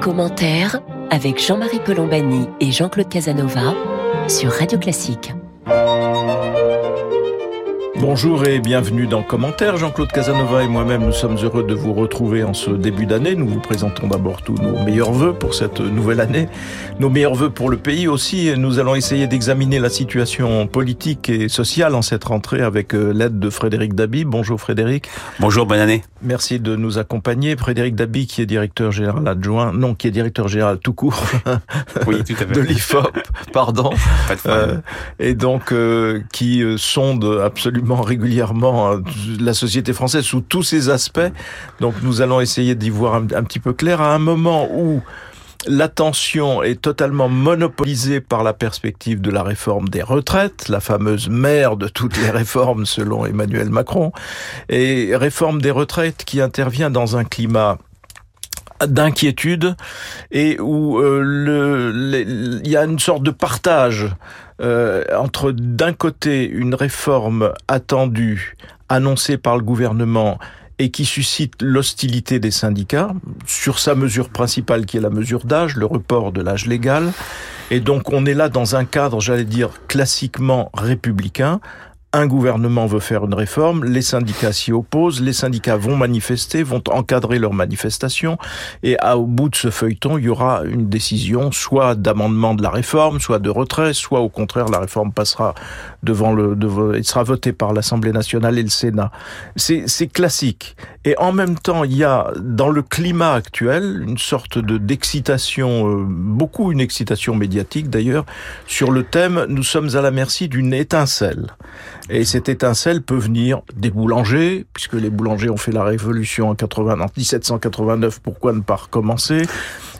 Commentaire avec Jean-Marie Colombani et Jean-Claude Casanova sur Radio Classique. Bonjour et bienvenue dans Commentaire. Jean-Claude Casanova et moi-même, nous sommes heureux de vous retrouver en ce début d'année. Nous vous présentons d'abord tous nos meilleurs voeux pour cette nouvelle année, nos meilleurs voeux pour le pays aussi. Nous allons essayer d'examiner la situation politique et sociale en cette rentrée avec euh, l'aide de Frédéric Dabi. Bonjour Frédéric. Bonjour, bonne année. Merci de nous accompagner. Frédéric Dabi qui est directeur général adjoint, non, qui est directeur général tout court oui, tout à fait. de l'IFOP, pardon. Pas de problème. Euh, et donc euh, qui sonde absolument régulièrement euh, la société française sous tous ses aspects. Donc nous allons essayer d'y voir un, un petit peu clair à un moment où l'attention est totalement monopolisée par la perspective de la réforme des retraites, la fameuse mère de toutes les réformes selon Emmanuel Macron, et réforme des retraites qui intervient dans un climat d'inquiétude et où euh, il y a une sorte de partage euh, entre d'un côté une réforme attendue, annoncée par le gouvernement et qui suscite l'hostilité des syndicats sur sa mesure principale qui est la mesure d'âge, le report de l'âge légal. Et donc on est là dans un cadre, j'allais dire, classiquement républicain. Un gouvernement veut faire une réforme, les syndicats s'y opposent, les syndicats vont manifester, vont encadrer leurs manifestations, et au bout de ce feuilleton, il y aura une décision soit d'amendement de la réforme, soit de retrait, soit au contraire la réforme passera devant le, devant, il sera voté par l'Assemblée nationale et le Sénat. C'est classique. Et en même temps, il y a dans le climat actuel une sorte de d'excitation, euh, beaucoup une excitation médiatique d'ailleurs, sur le thème nous sommes à la merci d'une étincelle. Et cette étincelle peut venir des boulangers, puisque les boulangers ont fait la révolution en, 80, en 1789, pourquoi ne pas recommencer?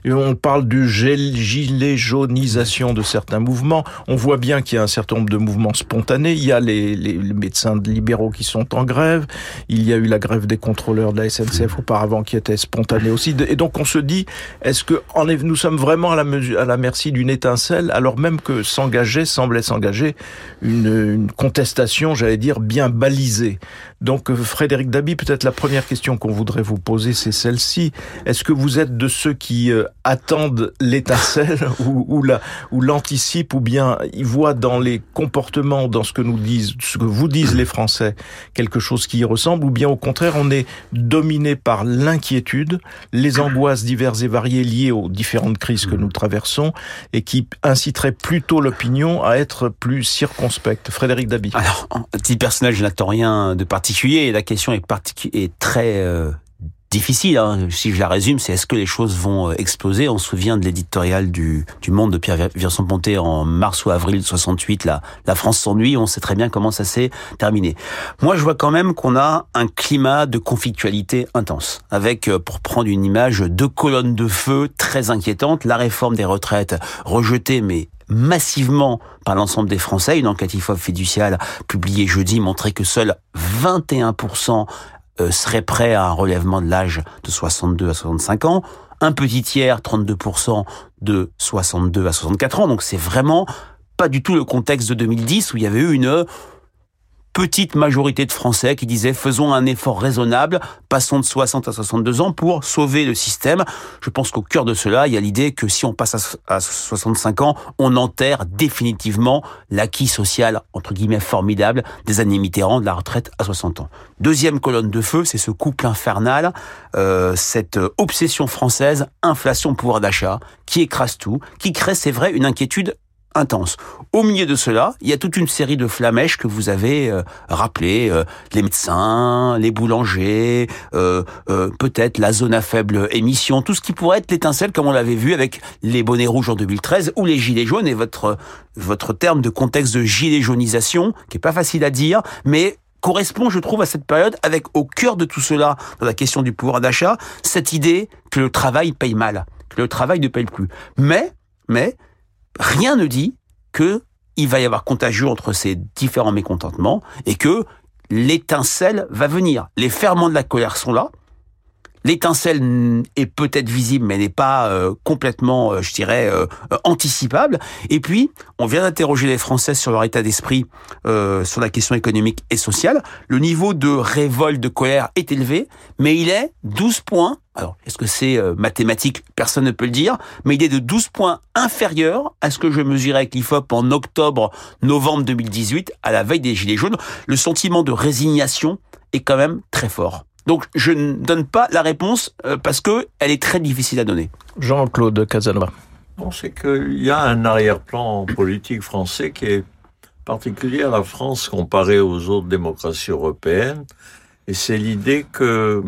On parle du gilet jaunisation de certains mouvements. On voit bien qu'il y a un certain nombre de mouvements spontanés. Il y a les, médecins libéraux qui sont en grève. Il y a eu la grève des contrôleurs de la SNCF auparavant qui était spontanée aussi. Et donc on se dit, est-ce que nous sommes vraiment à la, merci d'une étincelle, alors même que s'engageait, semblait s'engager une, une contestation, j'allais dire, bien balisée. Donc euh, Frédéric Dabi, peut-être la première question qu'on voudrait vous poser, c'est celle-ci. Est-ce que vous êtes de ceux qui euh, attendent l'étincelle ou, ou, la, ou l'anticipent ou bien ils voient dans les comportements, dans ce que nous disent, ce que vous disent les Français, quelque chose qui y ressemble ou bien au contraire on est dominé par l'inquiétude, les angoisses diverses et variées liées aux différentes crises que nous traversons et qui inciteraient plutôt l'opinion à être plus circonspecte. Frédéric Dabi. Alors, à titre personnel, je n'attends rien de particulier. Et la question est, particu- est très euh, difficile. hein. Si je la résume, c'est est-ce que les choses vont euh, exploser? On se souvient de l'éditorial du, du Monde de Pierre Vincent-Ponté en mars ou avril 68. La, la France s'ennuie. On sait très bien comment ça s'est terminé. Moi, je vois quand même qu'on a un climat de conflictualité intense, avec, euh, pour prendre une image, deux colonnes de feu très inquiétantes. La réforme des retraites rejetée, mais massivement par l'ensemble des Français. Une enquête IFOP fiduciale publiée jeudi montrait que seuls 21% euh, seraient prêts à un relèvement de l'âge de 62 à 65 ans. Un petit tiers, 32% de 62 à 64 ans. Donc c'est vraiment pas du tout le contexte de 2010 où il y avait eu une petite majorité de Français qui disaient faisons un effort raisonnable, passons de 60 à 62 ans pour sauver le système. Je pense qu'au cœur de cela, il y a l'idée que si on passe à, à 65 ans, on enterre définitivement l'acquis social, entre guillemets, formidable des années Mitterrand de la retraite à 60 ans. Deuxième colonne de feu, c'est ce couple infernal, euh, cette obsession française, inflation, pouvoir d'achat, qui écrase tout, qui crée, c'est vrai, une inquiétude intense. Au milieu de cela, il y a toute une série de flamèches que vous avez euh, rappelées, euh, les médecins, les boulangers, euh, peut-être la zone à faible émission, tout ce qui pourrait être l'étincelle comme on l'avait vu avec les bonnets rouges en 2013 ou les gilets jaunes et votre votre terme de contexte de gilet jaunisation qui est pas facile à dire, mais correspond, je trouve, à cette période, avec au cœur de tout cela, dans la question du pouvoir d'achat, cette idée que le travail paye mal, que le travail ne paye plus. Mais, mais, rien ne dit que il va y avoir contagion entre ces différents mécontentements et que l'étincelle va venir. Les ferments de la colère sont là. l'étincelle est peut-être visible, mais n'est pas euh, complètement, euh, je dirais, euh, anticipable. Et puis, on vient d'interroger les Français sur leur état d'esprit sur la question économique et sociale. Le niveau de révolte, de colère est élevé, mais il est 12 points. Alors, est-ce que c'est mathématique? Personne ne peut le dire, mais il est de 12 points inférieur à ce que je mesurais avec l'IFOP en octobre-novembre 2018, à la veille des Gilets jaunes. Le sentiment de résignation est quand même très fort. Donc je ne donne pas la réponse euh, parce que elle est très difficile à donner. Jean-Claude Casanova. Bon, c'est qu'il y a un arrière-plan politique français qui est particulier à la France comparé aux autres démocraties européennes. Et c'est l'idée que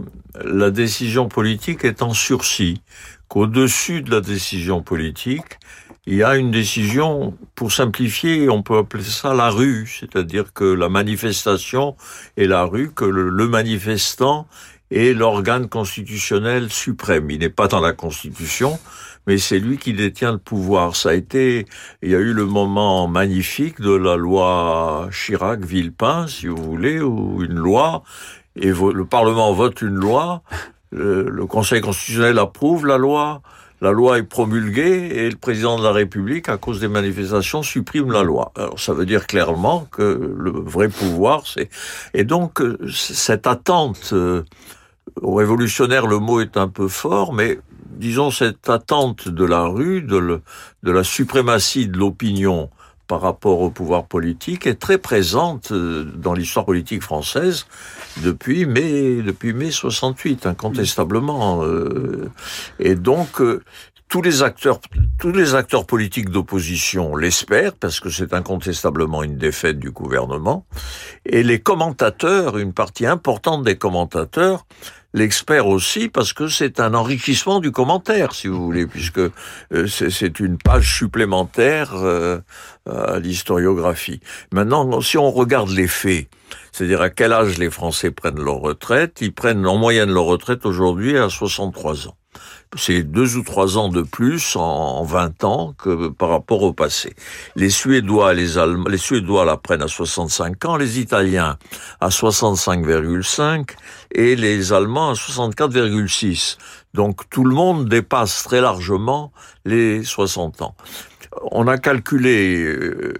la décision politique est en sursis, qu'au-dessus de la décision politique, il y a une décision, pour simplifier, on peut appeler ça la rue, c'est-à-dire que la manifestation est la rue, que le, manifestant est l'organe constitutionnel suprême. Il n'est pas dans la Constitution, mais c'est lui qui détient le pouvoir. Ça a été, il y a eu le moment magnifique de la loi Chirac-Villepin, si vous voulez, où une loi, et le Parlement vote une loi, le Conseil constitutionnel approuve la loi, la loi est promulguée et le président de la République, à cause des manifestations, supprime la loi. Alors ça veut dire clairement que le vrai pouvoir, c'est... Et donc, euh, cette attente, euh, révolutionnaire, le mot est un peu fort, mais disons cette attente de la rue, de la suprématie de l'opinion par rapport au pouvoir politique est très présente euh, dans l'histoire politique française depuis mai, depuis mai 68, incontestablement. Euh. Et donc, euh, tous les acteurs, tous les acteurs politiques d'opposition l'espèrent parce que c'est incontestablement une défaite du gouvernement. Et les commentateurs, une partie importante des commentateurs, l'expert aussi parce que c'est un enrichissement du commentaire, si vous voulez, puisque euh, c'est une page supplémentaire euh, à l'historiographie. Maintenant, si on regarde les faits, c'est-à-dire à quel âge les Français prennent leur retraite, ils prennent en moyenne leur retraite aujourd'hui à 63 ans c'est deux ou trois ans de plus en 20 ans que par rapport au passé. Les Suédois, les Allemands, les Suédois la prennent à 65 ans, les Italiens à 65,5 et les Allemands à 64,6. Donc tout le monde dépasse très largement les 60 ans on a calculé, euh,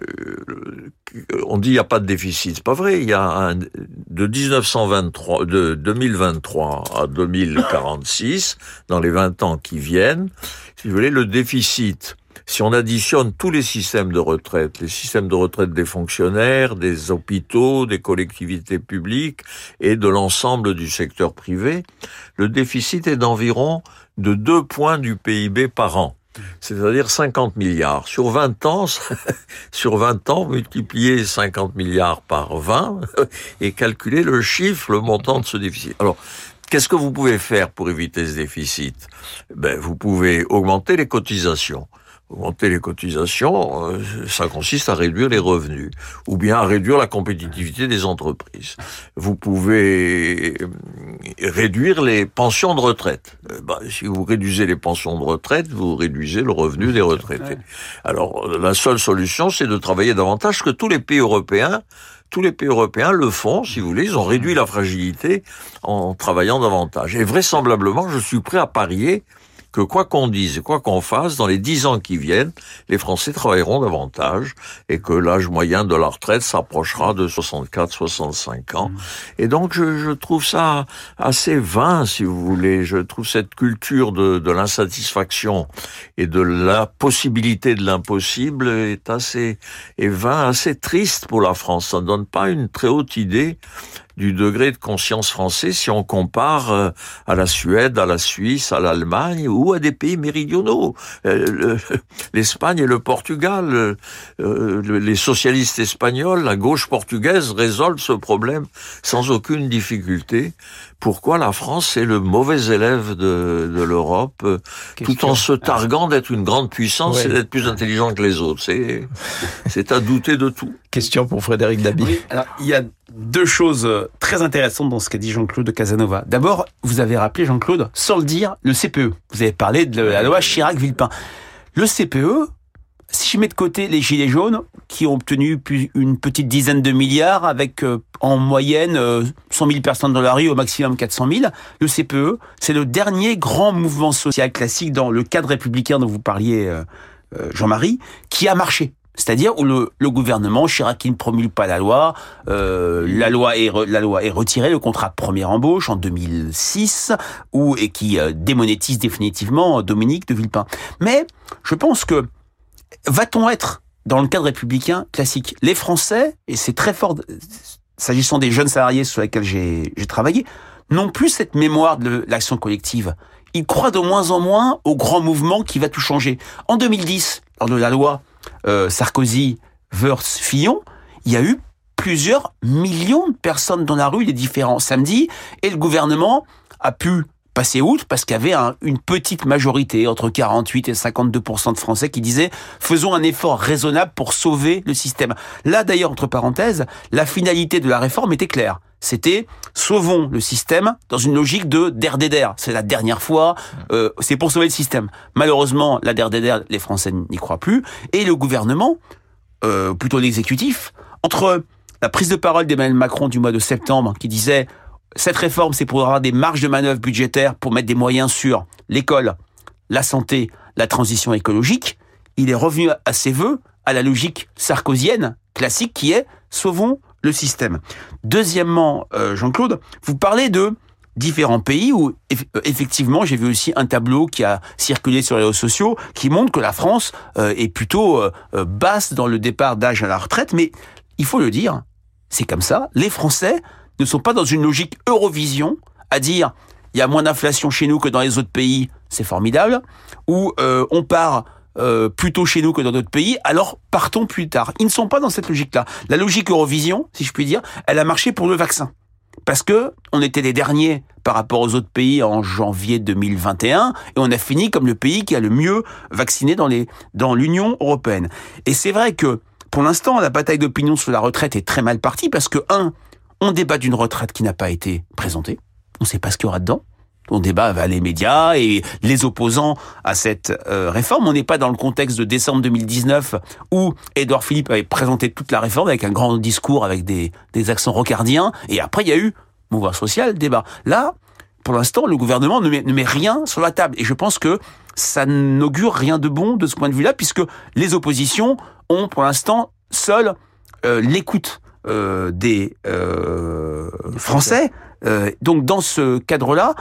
on dit il n'y a pas de déficit, c'est pas vrai. Il y a un, de 1923, de 2023 à 2046, dans les 20 ans qui viennent, si vous voulez, le déficit. Si on additionne tous les systèmes de retraite, les systèmes de retraite des fonctionnaires, des hôpitaux, des collectivités publiques et de l'ensemble du secteur privé, le déficit est d'environ de 2 points du PIB par an c'est-à-dire 50 milliards. Sur 20 ans, sur 20 ans, multiplier 50 milliards par 20 et calculer le chiffre, le montant de ce déficit. Alors, qu'est-ce que vous pouvez faire pour éviter ce déficit? Ben, vous pouvez augmenter les cotisations augmenter les cotisations, euh, ça consiste à réduire les revenus, ou bien à réduire la compétitivité des entreprises. Vous pouvez euh, réduire les pensions de retraite. Bah, si vous réduisez les pensions de retraite, vous réduisez le revenu des retraités. Alors la seule solution, c'est de travailler davantage que tous les pays européens tous les pays européens le font, si vous voulez, ils ont réduit la fragilité en travaillant davantage. Et vraisemblablement, je suis prêt à parier que quoi qu'on dise, quoi qu'on fasse, dans les dix ans qui viennent, les Français travailleront davantage et que l'âge moyen de la retraite s'approchera de 64-65 ans. Et donc, je, je, trouve ça assez vain, si vous voulez. Je trouve cette culture de, de l'insatisfaction et de la possibilité de l'impossible est assez est vain, assez triste pour la France. Ça ne donne pas une très haute idée du degré de conscience français si on compare euh, à la Suède, à la Suisse, à l'Allemagne ou à des pays méridionaux. Euh, L'Espagne et le Portugal, euh, les socialistes espagnols, la gauche portugaise résolvent ce problème sans aucune difficulté pourquoi la France est le mauvais élève de, de l'Europe, tout en se targuant d'être une grande puissance et d'être plus intelligent que les autres. C'est à douter de tout. Question pour Frédéric Dabi. alors, il y a deux choses très intéressantes dans ce qu'a dit Jean-Claude Casanova. D'abord, vous avez rappelé, Jean-Claude, sans le dire, le CPE. Vous avez parlé de la loi Chirac-Villepin. Le CPE, si je mets de côté les gilets jaunes qui ont obtenu une petite dizaine de milliards avec euh, en moyenne 100 000 personnes dans la rue, au maximum 400 000, le CPE, c'est le dernier grand mouvement social classique dans le cadre républicain dont vous parliez, Jean-Marie, qui a marché. C'est-à-dire où le, gouvernement Chirac ne promulgue pas la loi, euh, la loi est la loi est retirée, le contrat de première embauche en 2006, ou et qui euh, démonétise définitivement Dominique de Villepin. Mais je pense que va-t-on être dans le cadre républicain classique? Les Français et c'est très fort s'agissant des jeunes salariés sur lesquels j'ai travaillé, n'ont plus cette mémoire de l'action collective. Ils croient de moins en moins au grand mouvement qui va tout changer. En 2010, lors de la loi euh, Sarkozy versus Fillon, il y a eu plusieurs millions de personnes dans la rue les différents samedis et le gouvernement a pu passer outre parce qu'il y avait une petite majorité, entre 48 et 52% de Français qui disaient faisons un effort raisonnable pour sauver le système. Là d'ailleurs, entre parenthèses, la finalité de la réforme était claire. C'était sauvons le système dans une logique de der C'est la dernière fois, euh, c'est pour sauver le système. Malheureusement, la der les Français n'y croient plus. Et le gouvernement, euh, plutôt l'exécutif, entre la prise de parole d'Emmanuel Macron du mois de septembre qui disait cette réforme, c'est pour avoir des marges de manœuvre budgétaires pour mettre des moyens sur l'école, la santé, la transition écologique. Il est revenu à ses voeux, à la logique sarkozienne classique qui est sauvons le système. Deuxièmement, euh, Jean-Claude, vous parlez de différents pays où euh, effectivement j'ai vu aussi un tableau qui a circulé sur les réseaux sociaux qui montre que la France euh, est plutôt basse dans le départ d'âge à la retraite, mais il faut le dire, c'est comme ça. Les Français ne sont pas dans une logique Eurovision à dire il y a moins d'inflation chez nous que dans les autres pays, c'est formidable, ou euh, on part euh, plutôt chez nous que dans d'autres pays, alors partons plus tard. Ils ne sont pas dans cette logique-là. La logique Eurovision, si je puis dire, elle a marché pour le vaccin. Parce que on était les derniers par rapport aux autres pays en janvier 2021 et on a fini comme le pays qui a le mieux vacciné dans les dans l'Union européenne. Et c'est vrai que pour l'instant la bataille d'opinion sur la retraite est très mal partie parce que un on débat d'une retraite qui n'a pas été présentée. On ne sait pas ce qu'il y aura dedans. On débat avec les médias et les opposants à cette euh, réforme. On n'est pas dans le contexte de décembre 2019 où Édouard Philippe avait présenté toute la réforme avec un grand discours avec des, accents rocardiens. Et après, il y a eu mouvement social, débat. Là, pour l'instant, le gouvernement ne met, ne met rien sur la table. Et je pense que ça n'augure rien de bon de ce point de vue-là, puisque les oppositions ont pour l'instant seul euh, l'écoute euh, des euh, Français. Euh, donc dans ce cadre-là,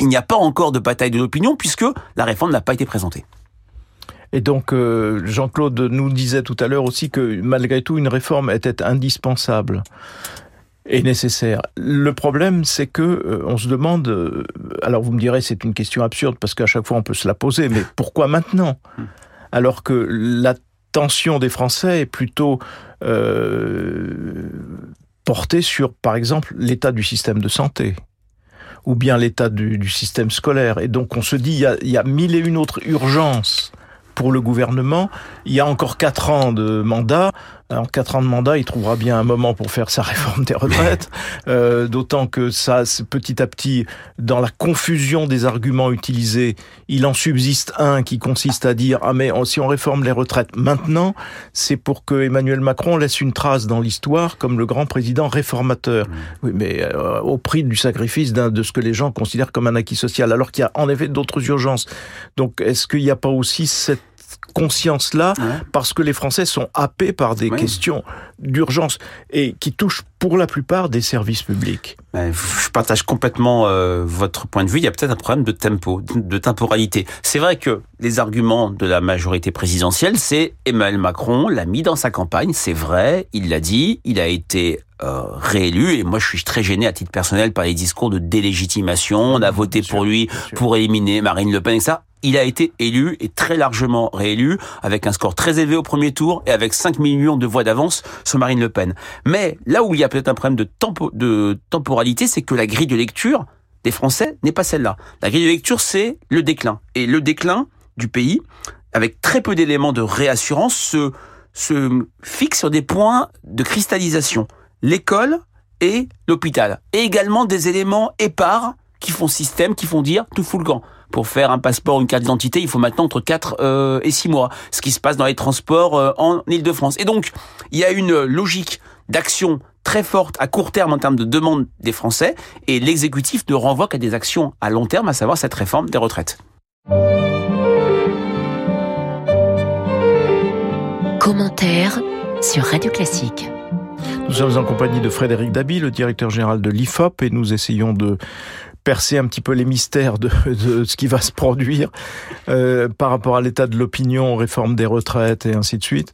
il n'y a pas encore de bataille de l'opinion puisque la réforme n'a pas été présentée. Et donc Jean-Claude nous disait tout à l'heure aussi que malgré tout une réforme était indispensable et nécessaire. Le problème, c'est que on se demande. alors vous me direz, c'est une question absurde parce qu'à chaque fois on peut se la poser, mais pourquoi maintenant? Hmm. Alors que la tension des Français est plutôt euh, portée sur, par exemple, l'état du système de santé ou bien l'état du, système scolaire. Et donc on se dit, y, a, il y a mille et une autres urgences pour le gouvernement. Il y a encore quatre ans de mandat. En quatre ans de mandat, il trouvera bien un moment pour faire sa réforme des retraites. Euh, D'autant que ça, petit à petit, dans la confusion des arguments utilisés, il en subsiste un qui consiste à dire ah mais si on réforme les retraites maintenant, c'est pour que Emmanuel Macron laisse une trace dans l'histoire comme le grand président réformateur. Mmh. Oui, mais euh, au prix du sacrifice de ce que les gens considèrent comme un acquis social, alors qu'il y a en effet d'autres urgences. Donc, est-ce qu'il n'y a pas aussi cette conscience-là parce que les Français sont happés par des questions d'urgence et qui touchent pour la plupart des services publics. Je partage complètement euh, votre point de vue. Il y a peut-être un problème de tempo, de temporalité. C'est vrai que les arguments de la majorité présidentielle, c'est Emmanuel Macron l'a mis dans sa campagne. C'est vrai, il l'a dit. Il a été euh, réélu et moi je suis très gêné à titre personnel par les discours de délégitimation. On a voté pour lui pour éliminer Marine Le Pen et ça il a été élu et très largement réélu avec un score très élevé au premier tour et avec 5 millions de voix d'avance sur Marine Le Pen. Mais là où il y a peut-être un problème de, tempo, de temporalité, c'est que la grille de lecture des Français n'est pas celle-là. La grille de lecture, c'est le déclin. Et le déclin du pays, avec très peu d'éléments de réassurance, se, fixe sur des points de cristallisation. L'école et l'hôpital. Et également des éléments épars qui font système, qui font dire tout fout le camp. Pour faire un passeport, une carte d'identité, il faut maintenant entre 4 euh, et 6 mois. Ce qui se passe dans les transports euh, en Ile-de-France. Et donc, il y a une logique d'action très forte à court terme en termes de demande des Français, et l'exécutif ne renvoie qu'à des actions à long terme, à savoir cette réforme des retraites. Commentaire sur Radio Classique. Nous sommes en compagnie de Frédéric Dabi, le directeur général de l'IFOP, et nous essayons de percer un petit peu les mystères de, ce qui va se produire euh, par rapport à l'état de l'opinion, réforme des retraites et ainsi de suite.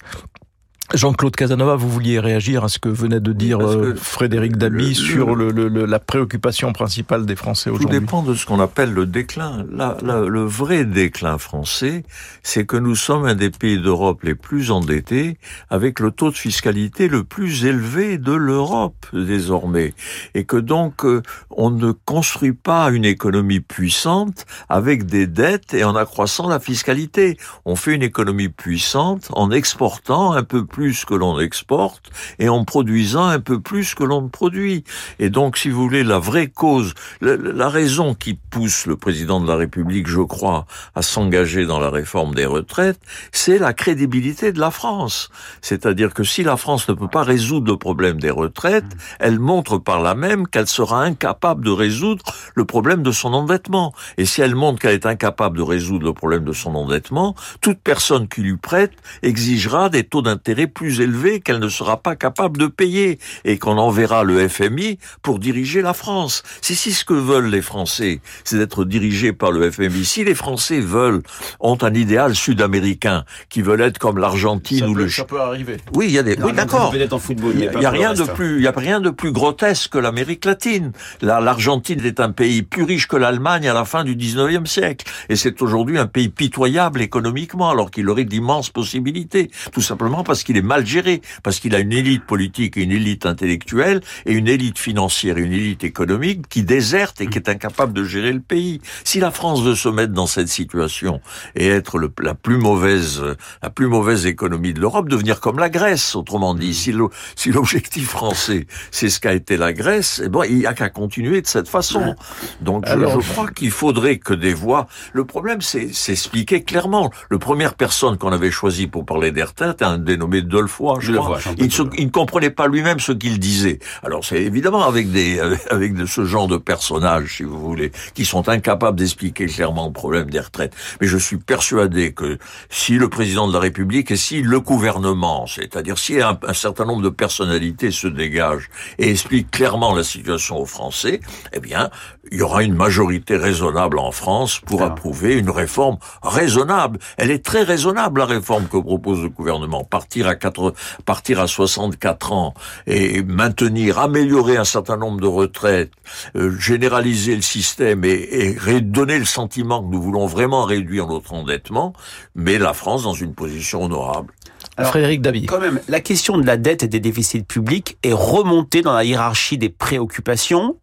Jean-Claude Casanova, vous vouliez réagir à ce que venait de dire euh, Frédéric Dabi sur le, le, la préoccupation principale des Français aujourd'hui. Tout dépend de ce qu'on appelle le déclin. Le vrai déclin français, c'est que nous sommes un des pays d'Europe les plus endettés, avec le taux de fiscalité le plus élevé de l'Europe désormais, et que donc euh, on ne construit pas une économie puissante avec des dettes et en accroissant la fiscalité. On fait une économie puissante en exportant un peu plus plus que l'on exporte et en produisant un peu plus que l'on produit. Et donc, si vous voulez, la vraie cause, la, la raison qui pousse le président de la République, je crois, à s'engager dans la réforme des retraites, c'est la crédibilité de la France. C'est-à-dire que si la France ne peut pas résoudre le problème des retraites, elle montre par là même qu'elle sera incapable de résoudre le problème de son endettement. Et si elle montre qu'elle est incapable de résoudre le problème de son endettement, toute personne qui lui prête exigera des taux d'intérêt plus élevée qu'elle ne sera pas capable de payer et qu'on enverra le FMI pour diriger la France. C'est si ce que veulent les Français, c'est d'être dirigés par le FMI. Si les Français veulent, ont un idéal sud-américain, qui veulent être comme l'Argentine ou le... Ça peut arriver. Oui, il y a des... Oui, d'accord. Il n'y a, rien de plus, il y a rien de plus grotesque que l'Amérique latine. L'Argentine est un pays plus riche que l'Allemagne à la fin du 19e siècle. Et c'est aujourd'hui un pays pitoyable économiquement, alors qu'il aurait d'immenses possibilités. Tout simplement parce qu'il est mal géré, parce qu'il a une élite politique et une élite intellectuelle et une élite financière et une élite économique qui déserte et qui est incapable de gérer le pays. Si la France veut se mettre dans cette situation et être le, la plus mauvaise, la plus mauvaise économie de l'Europe, devenir comme la Grèce, autrement dit, si l'objectif français c'est ce qu'a été la Grèce, eh bon, il n'y a qu'à continuer de cette façon. Donc je, je crois qu'il faudrait que des voix. Le problème, c'est s'expliquer clairement. Le première personne qu'on avait choisi pour parler des retraites, un dénommé Dolfoy, je, crois. Il, il, ne comprenait pas lui-même ce qu'il disait. Alors c'est évidemment avec des avec de ce genre de personnages, si vous voulez, qui sont incapables d'expliquer clairement le problème des retraites. Mais je suis persuadé que si le président de la République et si le gouvernement, c'est-à-dire si un, un, certain nombre de personnalités se dégagent et expliquent clairement la situation aux Français, eh bien, il y aura une majorité raisonnable en France pour Alors. approuver une réforme raisonnable. Elle est très raisonnable la réforme que propose le gouvernement. Partir à 4, partir à 64 ans et maintenir, améliorer un certain nombre de retraites, euh, généraliser le système et, et donner le sentiment que nous voulons vraiment réduire notre endettement, mais la France dans une position honorable. Alors, Frédéric Dabi. Quand même, la question de la dette et des déficits publics est remontée dans la hiérarchie des préoccupations.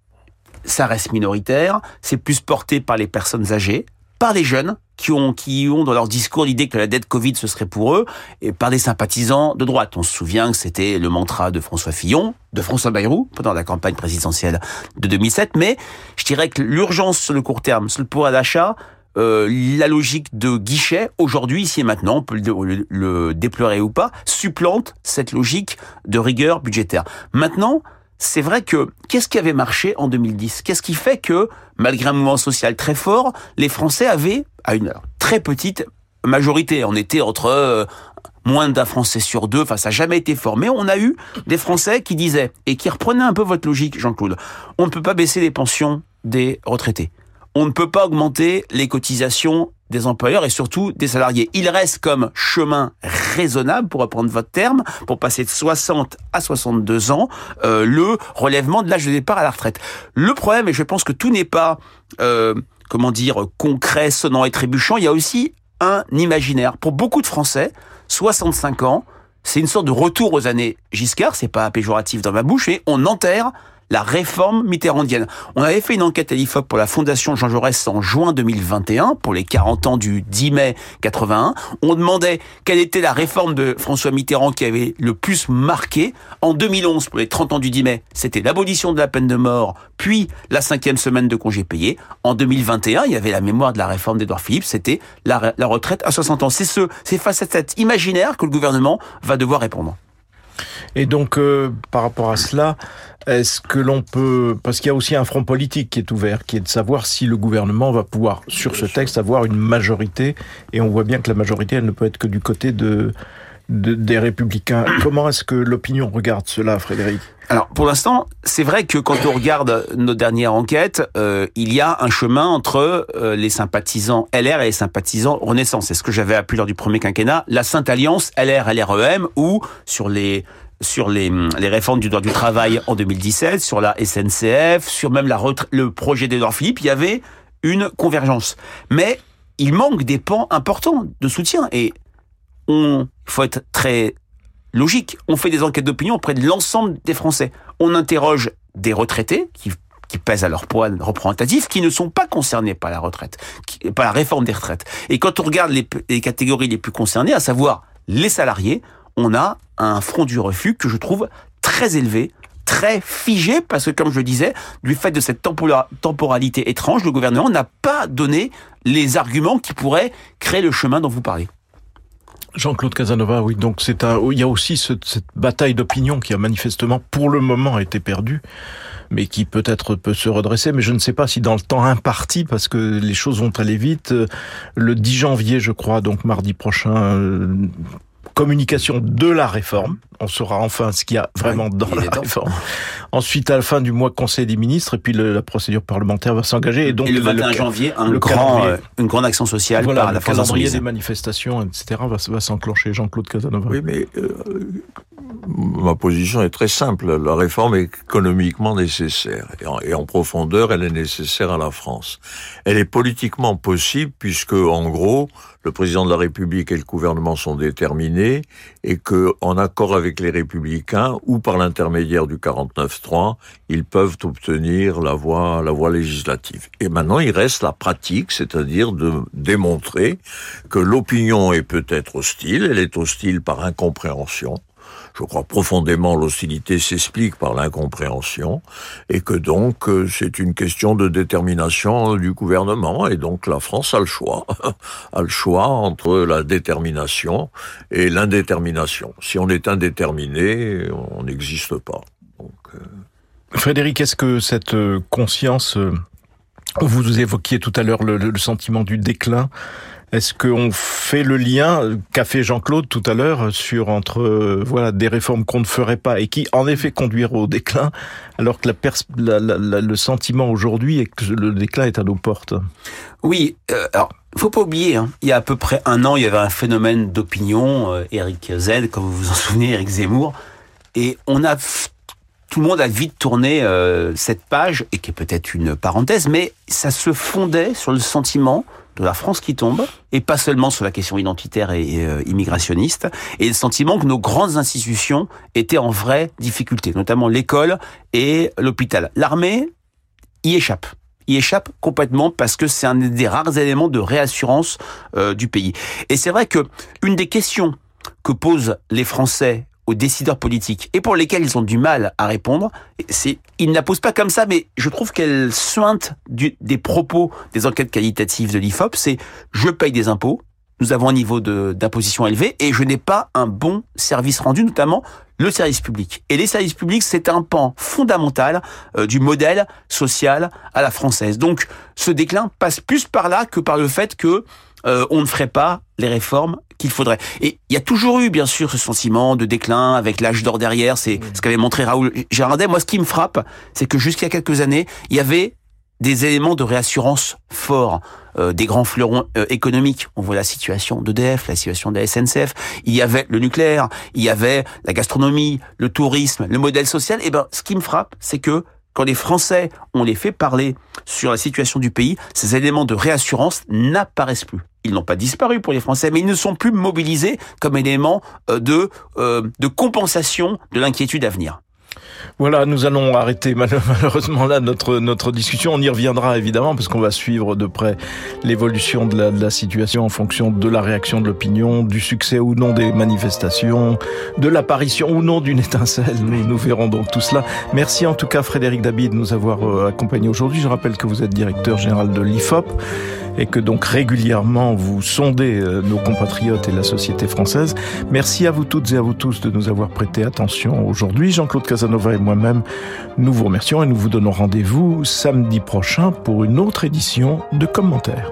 Ça reste minoritaire, c'est plus porté par les personnes âgées, par les jeunes, qui ont, qui ont dans leur discours l'idée que la dette Covid ce serait pour eux, et par des sympathisants de droite. On se souvient que c'était le mantra de François Fillon, de François Bayrou, pendant la campagne présidentielle de 2007, mais je dirais que l'urgence sur le court terme, sur le pouvoir d'achat, euh, la logique de guichet, aujourd'hui, ici et maintenant, on peut le, le déplorer ou pas, supplante cette logique de rigueur budgétaire. Maintenant, c'est vrai que qu'est-ce qui avait marché en 2010 Qu'est-ce qui fait que, malgré un mouvement social très fort, les Français avaient, à une très petite majorité, on était entre euh, moins d'un Français sur deux, enfin ça n'a jamais été fort, mais on a eu des Français qui disaient, et qui reprenaient un peu votre logique, Jean-Claude, on ne peut pas baisser les pensions des retraités. On ne peut pas augmenter les cotisations des employeurs et surtout des salariés. Il reste comme chemin raisonnable, pour reprendre votre terme, pour passer de 60 à 62 ans, euh, le relèvement de l'âge de départ à la retraite. Le problème, et je pense que tout n'est pas, euh, comment dire, concret, sonnant et trébuchant, il y a aussi un imaginaire. Pour beaucoup de Français, 65 ans, c'est une sorte de retour aux années Giscard, c'est pas péjoratif dans ma bouche, et on enterre la réforme mitterrandienne. On avait fait une enquête à l'IFOP pour la Fondation Jean Jaurès en juin 2021, pour les 40 ans du 10 mai 81. On demandait quelle était la réforme de François Mitterrand qui avait le plus marqué. En 2011, pour les 30 ans du 10 mai, c'était l'abolition de la peine de mort, puis la cinquième semaine de congé payé. En 2021, il y avait la mémoire de la réforme d'Edouard Philippe, c'était la, retraite à 60 ans. C'est ce, c'est face à cet imaginaire que le gouvernement va devoir répondre. Et donc, euh, par rapport à cela, est-ce que l'on peut... Parce qu'il y a aussi un front politique qui est ouvert, qui est de savoir si le gouvernement va pouvoir, sur ce texte, avoir une majorité. Et on voit bien que la majorité, elle ne peut être que du côté de, de des républicains. Comment est-ce que l'opinion regarde cela, Frédéric? Alors pour l'instant, c'est vrai que quand on regarde nos dernières enquêtes, euh, il y a un chemin entre euh, les sympathisants LR et les sympathisants Renaissance. C'est ce que j'avais appelé lors du premier quinquennat la Sainte Alliance LR-LREM, ou sur les sur les, les réformes du droit du travail en 2017, sur la SNCF, sur même la le projet d'Edouard Philippe, il y avait une convergence. Mais il manque des pans importants de soutien et on faut être très logique. On fait des enquêtes d'opinion auprès de l'ensemble des Français. On interroge des retraités qui qui pèsent à leur poids représentatif, qui ne sont pas concernés par la retraite, par la réforme des retraites. Et quand on regarde les catégories les plus concernées, à savoir les salariés, on a un front du refus que je trouve très élevé, très figé, parce que comme je le disais, du fait de cette temporalité étrange, le gouvernement n'a pas donné les arguments qui pourraient créer le chemin dont vous parlez. Jean-Claude Casanova, oui, donc il y a aussi cette bataille d'opinion qui a manifestement pour le moment été perdue, mais qui peut-être peut se redresser, mais je ne sais pas si dans le temps imparti, parce que les choses vont aller vite, le 10 janvier, je crois, donc mardi prochain, euh, communication de la réforme. On saura enfin ce qu'il y a vraiment dans la réforme. Ensuite, à la fin du mois, Conseil des ministres, et puis le, la procédure parlementaire va s'engager. Et donc, et le 21 janvier, un grand, euh, une grande action sociale voilà, par la calendrier des manifestations, etc., va, va s'enclencher. Jean-Claude Casanova. Oui, mais euh, ma position est très simple. La réforme est économiquement nécessaire. Et en, et en, profondeur, elle est nécessaire à la France. Elle est politiquement possible puisque, en gros, le président de la République et le gouvernement sont déterminés et que, en accord avec les républicains ou par l'intermédiaire du 49-3, ils peuvent obtenir la voie, la voie législative. Et maintenant, il reste la pratique, c'est-à-dire de démontrer que l'opinion est peut-être hostile, elle est hostile par incompréhension, je crois profondément l'hostilité s'explique par l'incompréhension et que donc euh, c'est une question de détermination du gouvernement et donc la France a le choix, a le choix entre la détermination et l'indétermination. Si on est indéterminé, on n'existe pas. Euh... Frédéric, est-ce que cette euh, conscience, vous évoquiez tout à l'heure le sentiment du déclin, est-ce qu'on fait le lien qu'a fait Jean-Claude tout à l'heure sur entre euh, voilà des réformes qu'on ne ferait pas et qui en effet conduiraient au déclin, alors que le sentiment aujourd'hui est que le déclin est à nos portes? Oui, euh, alors faut pas oublier, hein, il y a à peu près un an, il y avait un phénomène d'opinion, euh, Eric Z, comme vous vous en souvenez, Eric Zemmour, et on a tout le monde a vite tourné euh, cette page, et qui est peut-être une parenthèse, mais ça se fondait sur le sentiment de la France qui tombe, et pas seulement sur la question identitaire et euh, immigrationniste, et le sentiment que nos grandes institutions étaient en vraie difficulté, notamment l'école et l'hôpital. L'armée y échappe y échappe complètement parce que c'est un des rares éléments de réassurance euh, du pays. Et c'est vrai que une des questions que posent les Français aux décideurs politiques et pour lesquels ils ont du mal à répondre, c'est ils ne la posent pas comme ça, mais je trouve qu'elle sointe du, des propos des enquêtes qualitatives de l'IFOP. C'est je paye des impôts, nous avons un niveau d'imposition élevé et je n'ai pas un bon service rendu, notamment le service public. Et les services publics, c'est un pan fondamental euh, du modèle social à la française. Donc, ce déclin passe plus par là que par le fait que euh, on ne ferait pas les réformes qu'il faudrait. Et il y a toujours eu, bien sûr, ce sentiment de déclin avec l'âge d'or derrière. C'est mmh. ce qu'avait montré Raoul Gérardet. Moi, ce qui me frappe, c'est que a quelques années, il y avait des éléments de réassurance forts, euh, des grands fleurons euh, économiques. On voit la situation d'EDF, la situation de la SNCF. Il y avait le nucléaire, il y avait la gastronomie, le tourisme, le modèle social. Et eh ben, ce qui me frappe, c'est que quand les Français, on les fait parler sur la situation du pays, ces éléments de réassurance n'apparaissent plus. Ils n'ont pas disparu pour les Français, mais ils ne sont plus mobilisés comme éléments euh, de, euh, de compensation de l'inquiétude à venir. Voilà, nous allons arrêter malheureusement là notre notre discussion. On y reviendra évidemment parce qu'on va suivre de près l'évolution de la, de la situation en fonction de la réaction de l'opinion, du succès ou non des manifestations, de l'apparition ou non d'une étincelle. Nous, nous verrons donc tout cela. Merci en tout cas Frédéric Dabi de nous avoir euh, accompagnés aujourd'hui. Je rappelle que vous êtes directeur général de l'IFOP et que donc régulièrement vous sondez euh, nos compatriotes et la société française. Merci à vous toutes et à vous tous de nous avoir prêté attention aujourd'hui. Jean-Claude Casanova et moi-même, nous vous remercions et nous vous donnons rendez-vous samedi prochain pour une autre édition de commentaires.